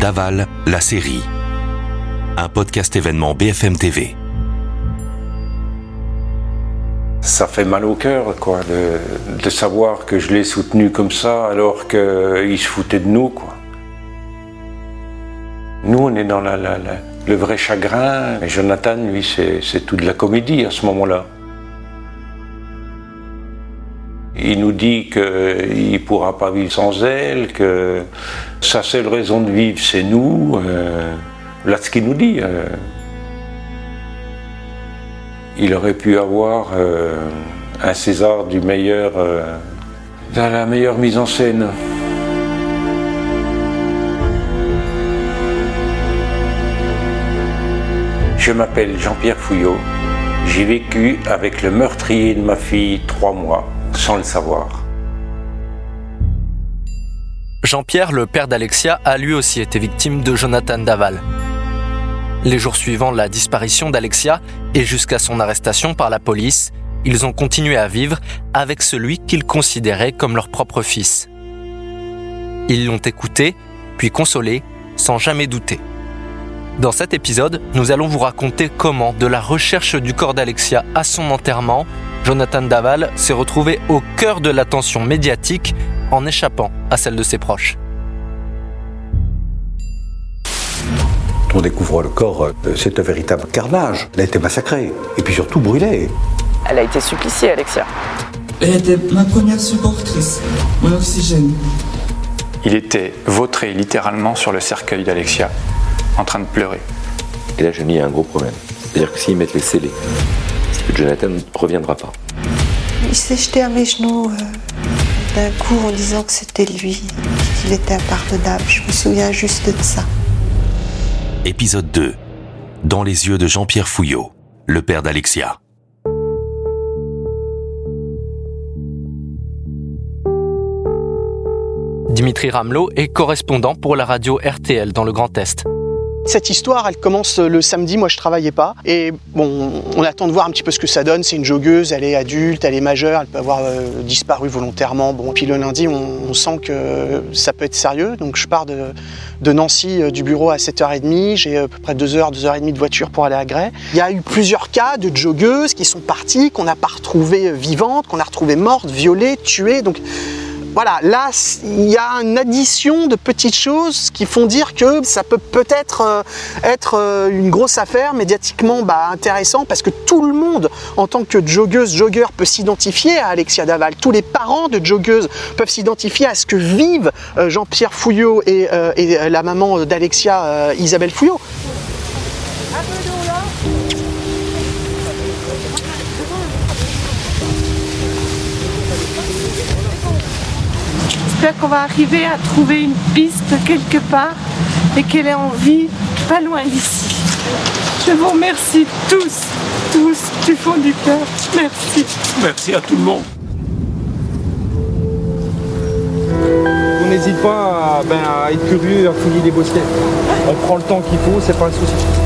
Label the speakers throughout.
Speaker 1: Daval, la série. Un podcast événement BFM TV.
Speaker 2: Ça fait mal au cœur, quoi, de, savoir que je l'ai soutenu comme ça alors qu'il se foutait de nous, quoi. Nous, on est dans la, le vrai chagrin. Jonathan, lui, c'est c'est tout de la comédie à ce moment-là. Il nous dit qu'il ne pourra pas vivre sans elle, que sa seule raison de vivre, c'est nous. Euh, voilà ce qu'il nous dit. euh. Il aurait pu avoir euh, un César du meilleur, euh, de la meilleure mise en scène. Je m'appelle Jean-Pierre Fouillot. J'ai vécu avec le meurtrier de ma fille trois mois, sans le savoir.
Speaker 3: Jean-Pierre, le père d'Alexia, a lui aussi été victime de Jonathan Daval. Les jours suivant la disparition d'Alexia et jusqu'à son arrestation par la police, ils ont continué à vivre avec celui qu'ils considéraient comme leur propre fils. Ils l'ont écouté, puis consolé, sans jamais douter. Dans cet épisode, nous allons vous raconter comment, de la recherche du corps d'Alexia à son enterrement, Jonathan Daval s'est retrouvé au cœur de l'attention médiatique en échappant à celle de ses proches.
Speaker 4: On découvre le corps, c'est un véritable carnage. Elle a été massacrée, et puis surtout brûlée.
Speaker 5: Elle a été suppliciée, Alexia.
Speaker 6: Elle était ma première supportrice, mon oxygène.
Speaker 7: Il était vautré littéralement sur le cercueil d'Alexia, en train de pleurer.
Speaker 8: Et là, je me dis, il y a un gros problème. C'est-à-dire que s'ils mettent les scellés, c'est que Jonathan ne reviendra pas.
Speaker 9: Il s'est jeté à mes genoux euh, d'un coup en disant que c'était lui, qu'il était impardonnable. Je me souviens juste de ça.
Speaker 1: Épisode 2. Dans les yeux de Jean-Pierre Fouillot, le père d'Alexia.
Speaker 3: Dimitri Ramelot est correspondant pour la radio RTL dans le Grand Est.
Speaker 10: Cette histoire, elle commence le samedi, moi je travaillais pas. Et bon, on attend de voir un petit peu ce que ça donne. C'est une joggeuse, elle est adulte, elle est majeure, elle peut avoir euh, disparu volontairement. Bon, puis le lundi, on, sent que ça peut être sérieux. Donc je pars de, Nancy euh, du bureau à 7h30. J'ai à peu près 2 heures, 2 heures et demie de voiture pour aller à Grès. Il y a eu plusieurs cas de joggeuses qui sont parties, qu'on n'a pas retrouvées euh, vivantes, qu'on a retrouvées mortes, violées, tuées. Donc voilà, là, il y a une addition de petites choses qui font dire que ça peut peut-être euh, être euh, une grosse affaire médiatiquement bah, intéressant parce que tout le monde, en tant que joggeuse, joggeur, peut s'identifier à Alexia Daval. Tous les parents de joggeuses peuvent s'identifier à ce que vivent euh, Jean-Pierre Fouillot et, et, la maman d'Alexia, Isabelle Fouillot.
Speaker 11: J'espère qu'on va arriver à trouver une piste quelque part et qu'elle est en vie pas loin d'ici. Je vous remercie tous, tous du fond du cœur. Merci.
Speaker 2: Merci à tout le monde.
Speaker 12: On n'hésite pas à, ben, à être curieux, à fouiller les bosquets. On prend le temps qu'il faut, c'est pas un souci.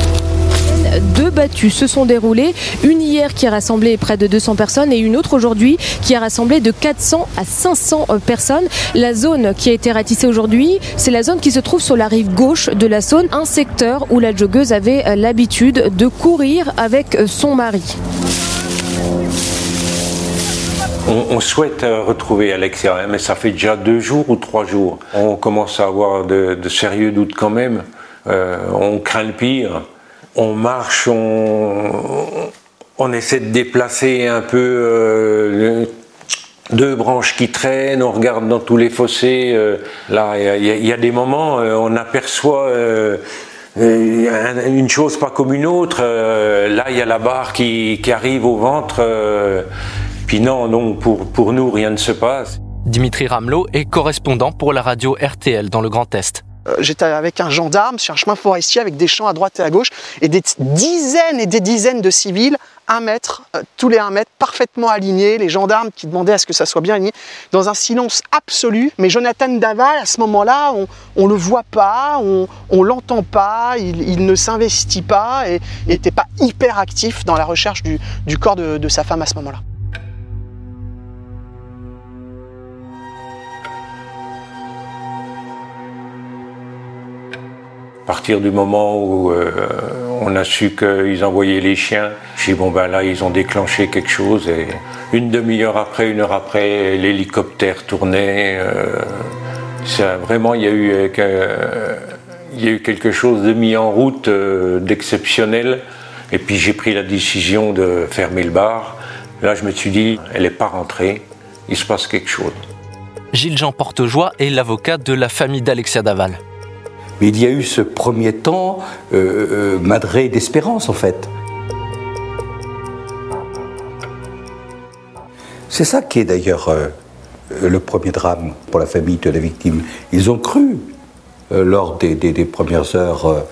Speaker 13: Deux battues se sont déroulées, une hier qui a rassemblé près de 200 personnes et une autre aujourd'hui qui a rassemblé de 400 à 500 personnes. La zone qui a été ratissée aujourd'hui, c'est la zone qui se trouve sur la rive gauche de la Saône, un secteur où la joggeuse avait euh, l'habitude de courir avec euh, son mari.
Speaker 2: On, souhaite euh, retrouver Alexia, mais ça fait déjà deux jours ou trois jours. On commence à avoir de, sérieux doutes quand même. Euh, on craint le pire. On marche, on, essaie de déplacer un peu euh, deux branches qui traînent, on regarde dans tous les fossés. euh, là, il y a- des moments, euh, on aperçoit un- une chose pas comme une autre. là, il y a la barre qui, arrive au ventre. puis non, donc pour, pour nous, rien ne se passe.
Speaker 3: Dimitri Ramelot est correspondant pour la radio RTL dans le Grand Est.
Speaker 10: Euh, J'étais avec un gendarme sur un chemin forestier avec des champs à droite et à gauche et des dizaines et des dizaines de civils, un mètre, euh, tous les un mètre, parfaitement alignés, les gendarmes qui demandaient à ce que ça soit bien aligné, dans un silence absolu. Mais Jonathan Daval, à ce moment-là, on ne le voit pas, on ne l'entend pas, il, ne s'investit pas et n'était pas hyper actif dans la recherche du, corps de sa femme à ce moment-là.
Speaker 2: À partir du moment où euh, on a su qu'ils envoyaient les chiens, dit bon ben là ils ont déclenché quelque chose et une demi-heure après, une heure après, l'hélicoptère tournait. Euh, ça, vraiment euh, il y a eu quelque chose de mis en route d'exceptionnel. Et puis j'ai pris la décision de fermer le bar. Là je me suis dit elle n'est pas rentrée, il se passe quelque chose.
Speaker 3: Gilles-Jean Portejoie est l'avocat de la famille d'Alexia Daval.
Speaker 4: Mais il y a eu ce premier temps euh, euh, madré d'espérance, en fait. C'est ça qui est d'ailleurs euh, le premier drame pour la famille de la victime. Ils ont cru, lors des, des, premières heures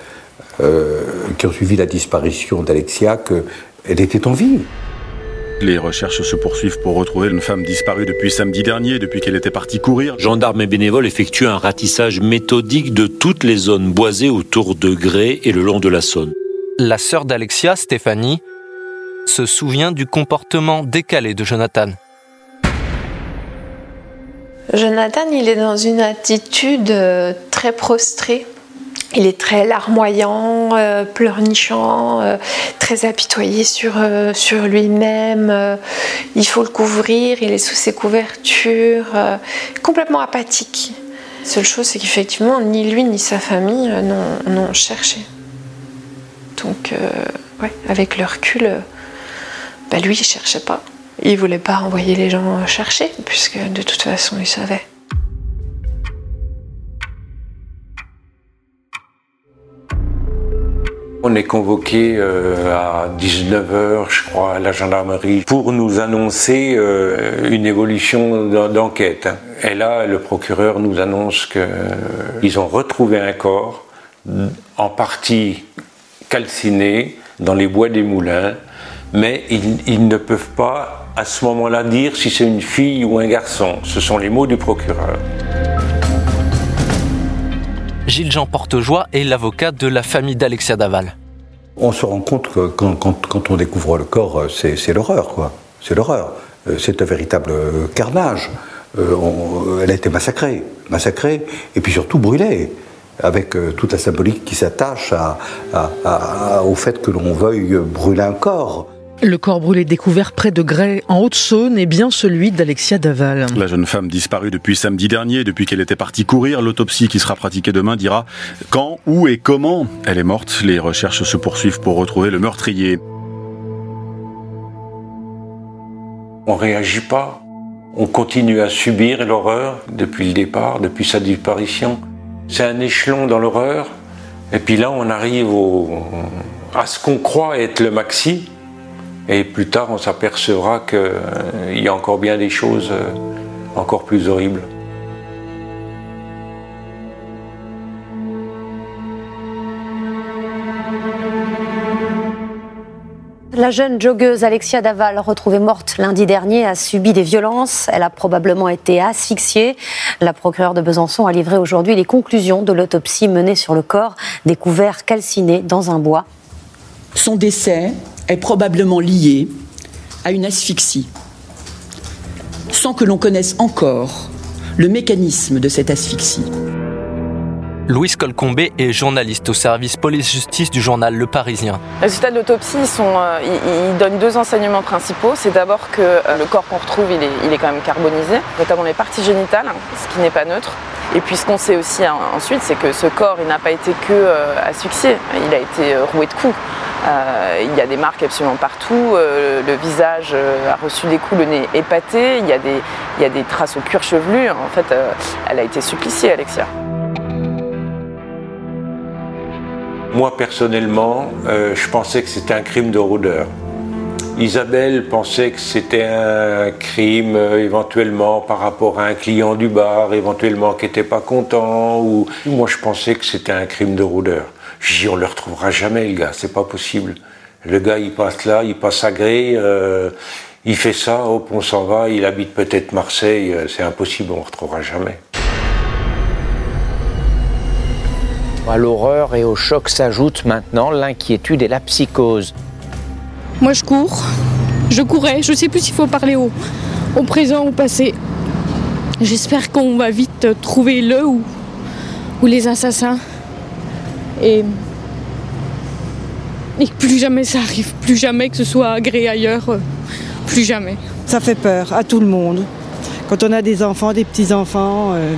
Speaker 4: qui ont suivi la disparition d'Alexia, qu'elle était en vie.
Speaker 14: Les recherches se poursuivent pour retrouver une femme disparue depuis samedi dernier, depuis qu'elle était partie courir.
Speaker 15: Gendarmes et bénévoles effectuent un ratissage méthodique de toutes les zones boisées autour de Grès et le long de la Saône.
Speaker 3: La sœur d'Alexia, Stéphanie, se souvient du comportement décalé de Jonathan.
Speaker 16: Jonathan, il est dans une attitude euh, très prostrée. Il est très larmoyant, euh, pleurnichant, euh, très apitoyé sur, euh, sur lui-même. il faut le couvrir, il est sous ses couvertures, complètement apathique. Seule chose, c'est qu'effectivement, ni lui ni sa famille n'ont cherché. Donc, ouais, avec le recul, bah lui, il cherchait pas. Il voulait pas envoyer les gens chercher, puisque de toute façon, il savait.
Speaker 2: On est convoqué euh, à 19h, je crois, à la gendarmerie pour nous annoncer euh, une évolution d'enquête. Et là, le procureur nous annonce qu'ils ont retrouvé un corps en partie calciné dans les bois des moulins, mais ils ne peuvent pas à ce moment-là dire si c'est une fille ou un garçon. Ce sont les mots du procureur.
Speaker 3: Gilles-Jean Portejoie est l'avocat de la famille d'Alexia Daval.
Speaker 4: On se rend compte que quand, on découvre le corps, euh, c'est l'horreur, quoi. C'est l'horreur. Euh, un véritable euh, carnage. elle a été massacrée, massacrée, et puis surtout brûlée, avec toute la symbolique qui s'attache au fait que l'on veuille brûler un corps.
Speaker 17: Le corps brûlé découvert près de Grès, en Haute-Saône, est bien celui d'Alexia Daval.
Speaker 14: La jeune femme disparue depuis samedi dernier, depuis qu'elle était partie courir. L'autopsie qui sera pratiquée demain dira quand, où et comment elle est morte. Les recherches se poursuivent pour retrouver le meurtrier.
Speaker 2: On réagit pas. On continue à subir l'horreur depuis le départ, depuis sa disparition. C'est un échelon dans l'horreur. Et puis là, on arrive à ce qu'on croit être le maxi, et plus tard, on s'apercevra qu'il euh, y a encore bien des choses euh, encore plus horribles.
Speaker 18: La jeune joggeuse Alexia Daval, retrouvée morte lundi dernier, a subi des violences. Elle a probablement été asphyxiée. La procureure de Besançon a livré aujourd'hui les conclusions de l'autopsie menée sur le corps, découvert calciné dans un bois.
Speaker 19: Son décès est probablement lié à une asphyxie, sans que l'on connaisse encore le mécanisme de cette asphyxie.
Speaker 3: Louise Colcombé est journaliste au service police-justice du journal Le Parisien.
Speaker 5: Les résultats de l'autopsie, euh, ils, donnent deux enseignements principaux. C'est d'abord que euh, le corps qu'on retrouve, il est, il est, quand même carbonisé, notamment les parties génitales, ce qui n'est pas neutre. Et puis ce qu'on sait aussi hein, ensuite, c'est que ce corps, il n'a pas été que euh, asphyxié, il a été roué de coups. Euh, il y a des marques absolument partout. Euh, le visage euh, a reçu des coups, le nez épaté. Il y a des, il y a des traces au cuir chevelu. En fait, elle a été suppliciée, Alexia.
Speaker 2: Moi, personnellement, je pensais que c'était un crime de rôdeur. Isabelle pensait que c'était un crime éventuellement par rapport à un client du bar, éventuellement qui n'était pas content. Ou... Moi, je pensais que c'était un crime de rôdeur. Je dis, on le retrouvera jamais, le gars, c'est pas possible. Le gars, il passe là, il passe à Gré, euh, il fait ça, hop, on s'en va, il habite peut-être Marseille, euh, c'est impossible, on le retrouvera jamais.
Speaker 20: À l'horreur et au choc s'ajoute maintenant l'inquiétude et la psychose.
Speaker 11: Moi, je cours. Je courais. Je sais plus s'il faut parler au, au présent ou au passé. J'espère qu'on va vite trouver le ou, ou les assassins et, et que plus jamais ça arrive, plus jamais que ce soit agréé ailleurs, euh, plus jamais.
Speaker 21: Ça fait peur à tout le monde. Quand on a des enfants, des petits-enfants, euh,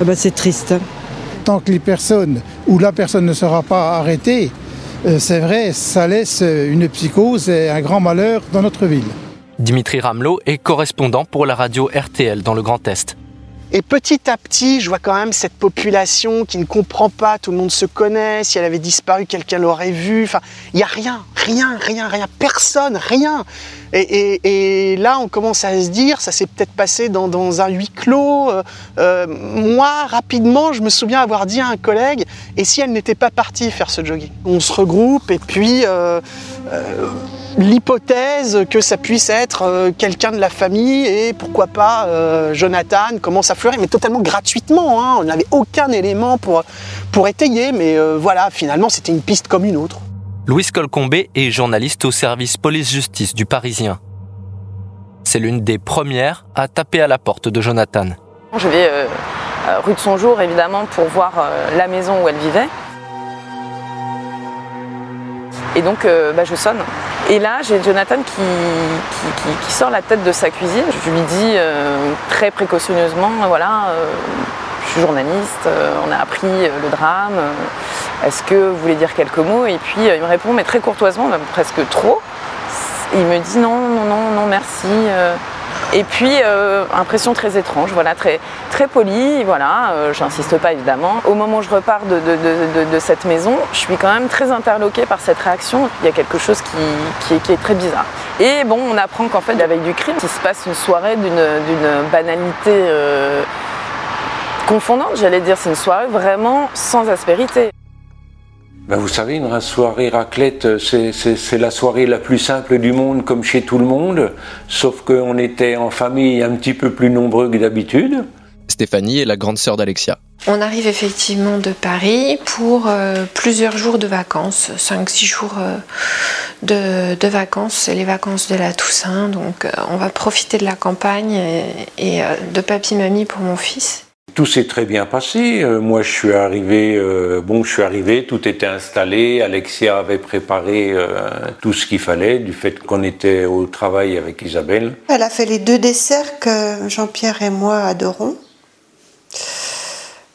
Speaker 21: eh ben, c'est triste.
Speaker 22: Tant que les personnes ou la personne ne sera pas arrêtée, euh, c'est vrai, ça laisse une psychose et un grand malheur dans notre ville.
Speaker 3: Dimitri Ramelot est correspondant pour la radio RTL dans le Grand Est.
Speaker 10: Et petit à petit, je vois quand même cette population qui ne comprend pas, tout le monde se connaît, si elle avait disparu, quelqu'un l'aurait vu. Enfin, il n'y a rien, rien, rien, rien, personne, rien. Et, là, on commence à se dire, ça s'est peut-être passé dans, un huis clos. Euh, euh, moi, rapidement, je me souviens avoir dit à un collègue, et si elle n'était pas partie faire ce jogging? On se regroupe et puis... Euh, l'hypothèse que ça puisse être euh, quelqu'un de la famille et pourquoi pas euh, Jonathan commence à fleurir, mais totalement gratuitement. Hein. On n'avait aucun élément pour, pour étayer, mais euh, voilà, finalement c'était une piste comme une autre.
Speaker 3: Louise Colcombé est journaliste au service police-justice du Parisien. C'est l'une des premières à taper à la porte de Jonathan.
Speaker 5: Je vais rue de son jour évidemment pour voir la maison où elle vivait. Et donc bah, je sonne. Et là, j'ai Jonathan qui, sort la tête de sa cuisine. Je lui dis euh, très précautionneusement, voilà, euh, je suis journaliste, euh, on a appris le drame, est-ce que vous voulez dire quelques mots? Et puis il me répond, mais très courtoisement, même presque trop. Il me dit non, non, non, non, merci. Et puis, euh, impression très étrange, voilà, très, très polie, voilà, euh, j'insiste pas évidemment. Au moment où je repars de, cette maison, je suis quand même très interloquée par cette réaction. Il y a quelque chose qui, est, très bizarre. Et bon, on apprend qu'en fait, la veille du crime, il se passe une soirée d'une banalité euh, confondante, j'allais dire. C'est une soirée vraiment sans aspérité.
Speaker 2: Ben vous savez, une soirée raclette, c'est la soirée la plus simple du monde, comme chez tout le monde, sauf qu'on était en famille un petit peu plus nombreux que d'habitude.
Speaker 3: Stéphanie est la grande sœur d'Alexia.
Speaker 16: On arrive effectivement de Paris pour euh, plusieurs jours de vacances, 5-6 jours euh, de, vacances, c'est les vacances de la Toussaint, donc euh, on va profiter de la campagne et, et de papy-mamie pour mon fils.
Speaker 2: Tout s'est très bien passé. Euh, moi, je suis arrivé, euh, bon, je suis arrivé, tout était installé. Alexia avait préparé euh, tout ce qu'il fallait, du fait qu'on était au travail avec Isabelle.
Speaker 9: Elle a fait les deux desserts que Jean-Pierre et moi adorons.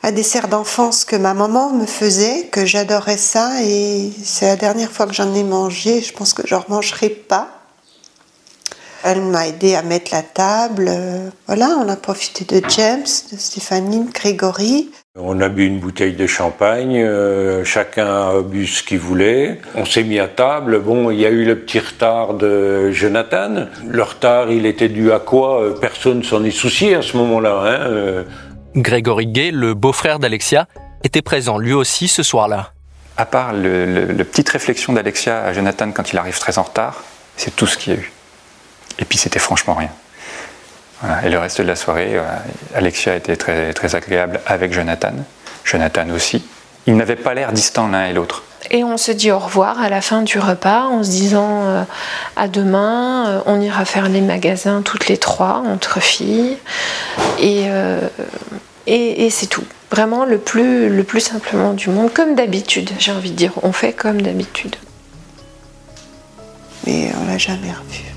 Speaker 9: Un dessert d'enfance que ma maman me faisait, que j'adorais ça, et c'est la dernière fois que j'en ai mangé. Je pense que je n'en remangerai pas. Elle m'a aidé à mettre la table. Voilà, on a profité de James, de Stéphanie, de Grégory.
Speaker 2: On a bu une bouteille de champagne, euh, chacun a bu ce qu'il voulait. On s'est mis à table. Bon, il y a eu le petit retard de Jonathan. Le retard, il était dû à quoi euh, Personne s'en est soucié à ce moment-là. Hein euh.
Speaker 3: Grégory Gay, le beau-frère d'Alexia, était présent lui aussi ce soir-là.
Speaker 7: À part le, le petite réflexion d'Alexia à Jonathan quand il arrive très en retard, c'est tout ce qu'il y a eu. Et puis c'était franchement rien. Et le reste de la soirée, euh, Alexia était très, très agréable avec Jonathan. Jonathan aussi. Ils n'avaient pas l'air distants l'un et l'autre.
Speaker 16: Et on se dit au revoir à la fin du repas en se disant euh, à demain, euh, on ira faire les magasins toutes les trois, entre filles. Et, et, et c'est tout. Vraiment le plus, le plus simplement du monde, comme d'habitude, j'ai envie de dire. On fait comme d'habitude.
Speaker 9: Mais on l'a jamais revu.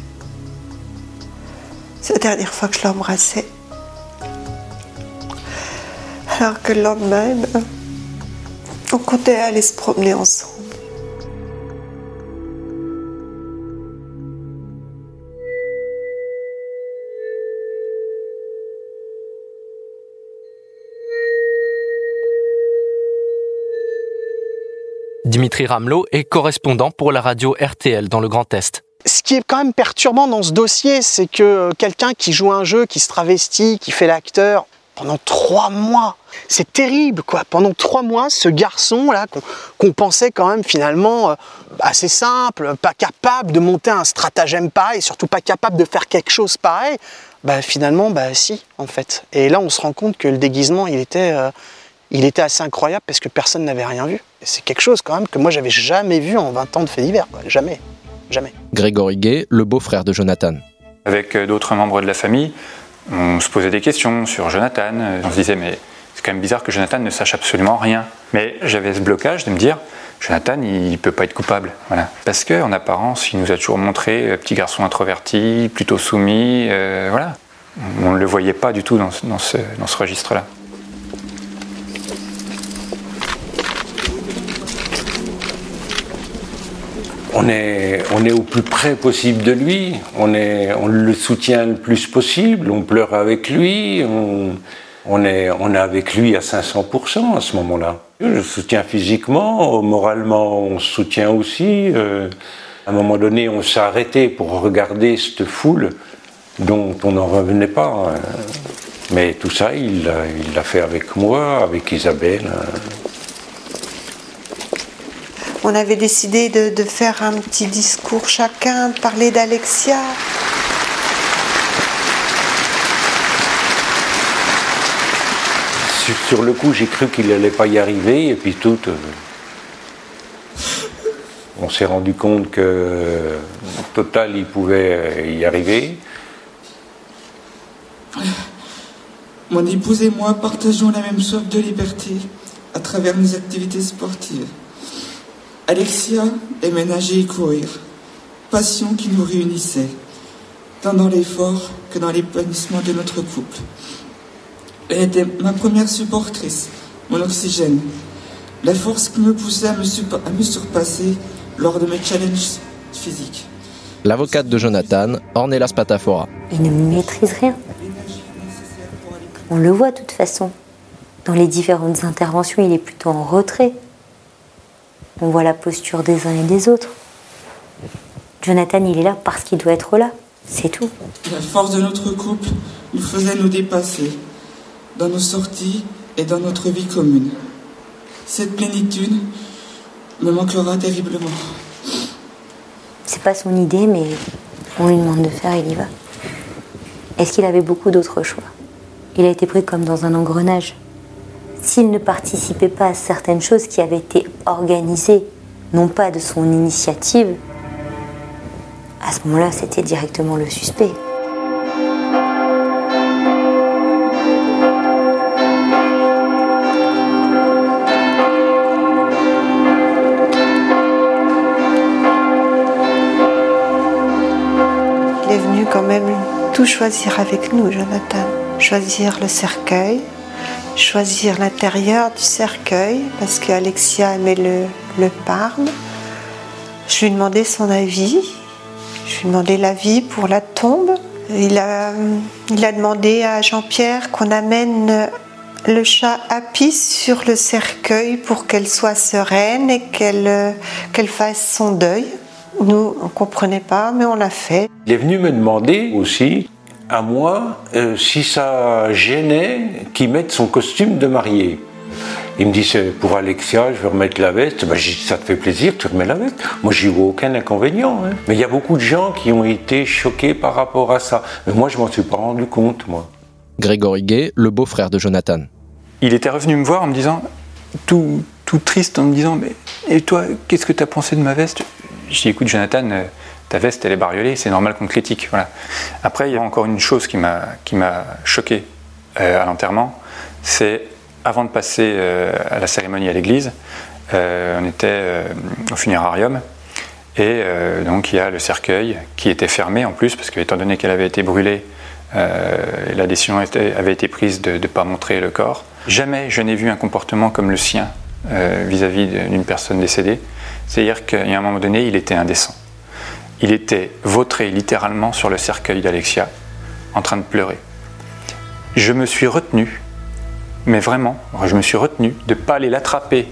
Speaker 9: C'est la dernière fois que je l'embrassais. Alors que le lendemain, on comptait aller se promener ensemble.
Speaker 3: Dimitri Ramelot est correspondant pour la radio RTL dans le Grand Est
Speaker 10: ce qui est quand même perturbant dans ce dossier, c'est que quelqu'un qui joue un jeu, qui se travestit, qui fait l'acteur, pendant trois mois, c'est terrible, quoi. Pendant trois mois, ce garçon-là, qu'on pensait quand même finalement euh, assez simple, pas capable de monter un stratagème pareil, surtout pas capable de faire quelque chose pareil, bah finalement, bah si, en fait. Et là, on se rend compte que le déguisement, il était, euh, il était assez incroyable parce que personne n'avait rien vu. C'est quelque chose quand même que moi, j'avais jamais vu en 20 ans de fait divers, Jamais. Jamais.
Speaker 3: Grégory Gay, le beau-frère de Jonathan.
Speaker 7: Avec euh, d'autres membres de la famille, on se posait des questions sur Jonathan. On se disait, mais C'est quand même bizarre que Jonathan ne sache absolument rien. Mais j'avais ce blocage de me dire, Jonathan, il ne peut pas être coupable. Voilà. Parce qu'en apparence, il nous a toujours montré euh, petit garçon introverti, plutôt soumis. euh, voilà. On ne le voyait pas du tout dans, ce- dans ce, dans ce registre-là.
Speaker 2: On est, on est au plus près possible de lui, on, le soutient le plus possible, on pleure avec lui, on, est, on est avec lui à 500% à ce moment-là. Je le soutiens physiquement, moralement on se soutient aussi. euh, à un moment donné, on s'est arrêté pour regarder cette foule dont on n'en revenait pas. euh. Mais tout ça, il l'a il l'a fait avec moi, avec Isabelle.
Speaker 9: On avait décidé de, de faire un petit discours chacun, de parler d'Alexia.
Speaker 2: Sur, sur le coup, j'ai cru qu'il n'allait pas y arriver, et puis tout. euh, on s'est rendu compte que total, il pouvait euh, y arriver.
Speaker 23: Mon épouse et moi partageons la même soif de liberté à travers nos activités sportives. Alexia aimait nager et courir, passion qui nous réunissait, tant dans l'effort que dans l'épanouissement de notre couple. Elle était ma première supportrice, mon oxygène, la force qui me poussait à me, supa- à me surpasser lors de mes challenges physiques.
Speaker 3: L'avocate de Jonathan, Ornella Spatafora.
Speaker 18: Il ne maîtrise rien. On le voit de toute façon. Dans les différentes interventions, il est plutôt en retrait. On voit la posture des uns et des autres. Jonathan, il est là parce qu'il doit être là. C'est tout.
Speaker 23: La force de notre couple nous faisait nous dépasser dans nos sorties et dans notre vie commune. Cette plénitude me manquera terriblement.
Speaker 18: C'est pas son idée, mais on lui demande de faire, il y va. Est-ce qu'il avait beaucoup d'autres choix? Il a été pris comme dans un engrenage. S'il ne participait pas à certaines choses qui avaient été organisées, non pas de son initiative, à ce moment-là, c'était directement le suspect.
Speaker 9: Il est venu quand même tout choisir avec nous, Jonathan. Choisir le cercueil, choisir l'intérieur du cercueil, parce qu'Alexia aimait le, le parme. Je lui ai demandé son avis. Je lui ai demandé l'avis pour la tombe. Il a, il a demandé à Jean-Pierre qu'on amène le chat Happy sur le cercueil pour qu'elle soit sereine et qu'elle qu'elle fasse son deuil. Nous, on ne comprenait pas, mais on l'a fait.
Speaker 2: Il est venu me demander aussi, à moi, euh, si ça gênait qu'il mette son costume de mariée. Il me dit, c'est pour Alexia, je vais remettre la veste. Ben, j'ai dit, ça te fait plaisir, tu remets la veste. Moi, j'y vois aucun inconvénient. hein. Mais il y a beaucoup de gens qui ont été choqués par rapport à ça. Mais moi, je m'en suis pas rendu compte, moi.
Speaker 3: Grégory Gay, le beau-frère de Jonathan.
Speaker 7: Il était revenu me voir en me disant, tout, tout triste, en me disant Mais et toi, qu'est-ce que tu as pensé de ma veste? Je dis Écoute, Jonathan, euh, ta veste, elle est bariolée, c'est normal qu'on te critique. Voilà. Après, il y a encore une chose qui m'a choqué euh, à l'enterrement c'est avant de passer euh, à la cérémonie à l'église, euh, on était au funérarium. Et donc il y a le cercueil qui était fermé en plus, parce que étant donné qu'elle avait été brûlée, la décision avait été prise de ne pas montrer le corps. Jamais je n'ai vu un comportement comme le sien vis-à-vis d'une personne décédée. C'est-à-dire qu'à un moment donné, il était indécent. Il était vautré littéralement sur le cercueil d'Alexia, en train de pleurer. Je me suis retenu, mais vraiment, je me suis retenu de ne pas aller l'attraper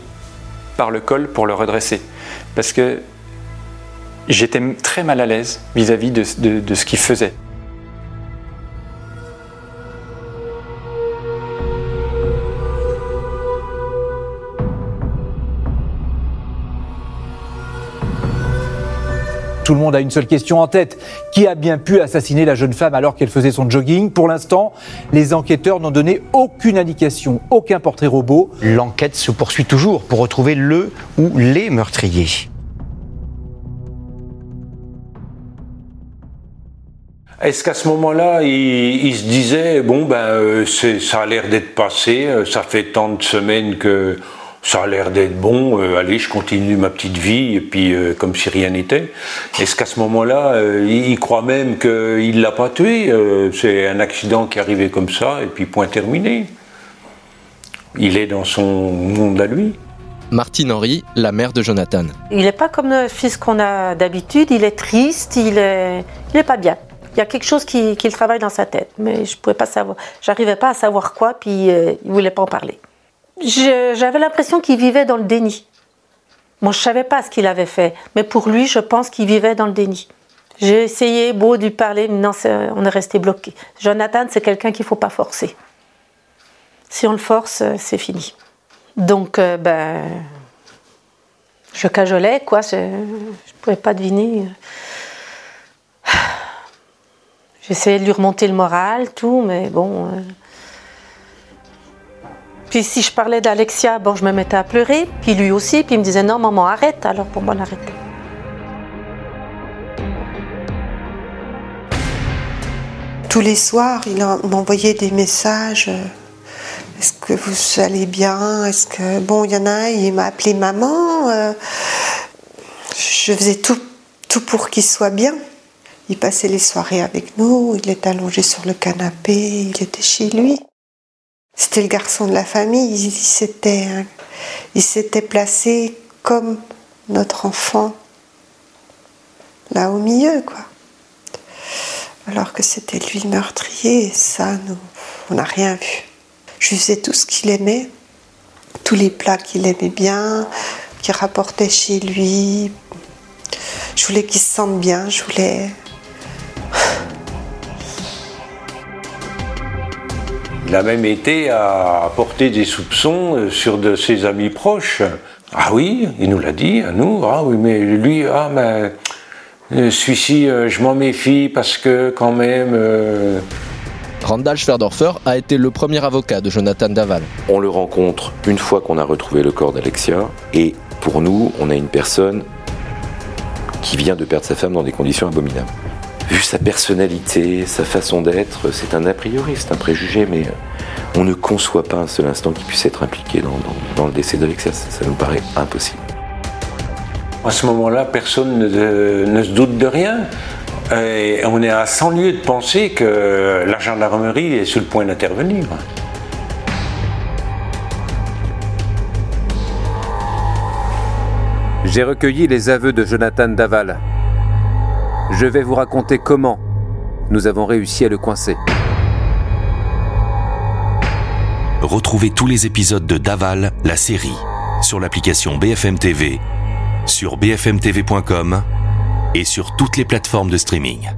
Speaker 7: par le col pour le redresser. Parce que j'étais très mal à l'aise vis-à-vis de, de- de ce qu'il faisait.
Speaker 24: Tout le monde a une seule question en tête. Qui a bien pu assassiner la jeune femme alors qu'elle faisait son jogging? Pour l'instant, les enquêteurs n'ont donné aucune indication, aucun portrait robot.
Speaker 25: L'enquête se poursuit toujours pour retrouver le ou les meurtriers.
Speaker 2: Est-ce qu'à ce, moment-là, il, se disait, bon, ben, euh, ça a l'air d'être passé, euh, ça fait tant de semaines que ça a l'air d'être bon, euh, allez, je continue ma petite vie, et puis comme si rien n'était. Est-ce qu'à ce, moment-là, il, croit même qu'il ne l'a pas tué C'est un accident qui est arrivé comme ça, et puis point terminé. Il est dans son monde à lui.
Speaker 3: Martine Henry, la mère de Jonathan.
Speaker 26: Il n'est pas comme le fils qu'on a d'habitude, il est triste, il n'est il est pas bien. Il y a quelque chose qui, travaille dans sa tête, mais je pouvais pas savoir. J'arrivais pas à savoir quoi, puis il euh, il voulait pas en parler. J'avais l'impression qu'il vivait dans le déni. Moi, je savais pas ce qu'il avait fait, mais pour lui, je pense qu'il vivait dans le déni. J'ai essayé beau de lui parler, mais non, on est resté bloqué. Jonathan, c'est quelqu'un qu'il faut pas forcer. Si on le force, euh, c'est fini. Donc, euh, ben, je cajolais, quoi. Je ne pouvais pas deviner. J'essayais de lui remonter le moral, tout, mais bon. Euh. Puis si je parlais d'Alexia, bon, je me mettais à pleurer, puis lui aussi, puis il me disait non, maman, arrête. Alors moi, on arrêtait.
Speaker 9: Tous les soirs, il m'envoyait des messages. Euh, est-ce que vous allez bien? Est-ce que bon, il y en a il m'a appelé maman. Euh, je faisais tout, tout pour qu'il soit bien. Il passait les soirées avec nous, il était allongé sur le canapé, il était chez lui. C'était le garçon de la famille, il, s'était, il s'était placé comme notre enfant, là au milieu, quoi. Alors que c'était lui meurtrier, ça, nous, on n'a rien vu. Je faisais tout ce qu'il aimait, tous les plats qu'il aimait bien, qu'il rapportait chez lui. Je voulais qu'il se sente bien, je voulais
Speaker 2: Il a même été à porter des soupçons euh, sur de ses amis proches. Ah oui, il nous l'a dit à nous. Ah oui, mais lui, ah mais euh, celui-ci, euh, je m'en méfie parce que quand même.
Speaker 3: Randall Schwerdorfer a été le premier avocat de Jonathan Daval.
Speaker 27: On le rencontre une fois qu'on a retrouvé le corps d'Alexia et pour nous, on a une personne qui vient de perdre sa femme dans des conditions abominables vu sa personnalité, sa façon d'être, c'est un a priori, c'est un préjugé, mais on ne conçoit pas un seul instant qu'il puisse être impliqué dans, le décès d'Alexia. Ça, nous paraît impossible.
Speaker 2: À ce moment-là, personne ne, se doute de rien. Et on est à 100 lieues de penser que la gendarmerie est sur le point d'intervenir.
Speaker 28: J'ai recueilli les aveux de Jonathan Daval, je vais vous raconter comment nous avons réussi à le coincer.
Speaker 29: Retrouvez tous les épisodes de Daval, la série, sur l'application BFM TV, sur bfmtv.com et sur toutes les plateformes de streaming.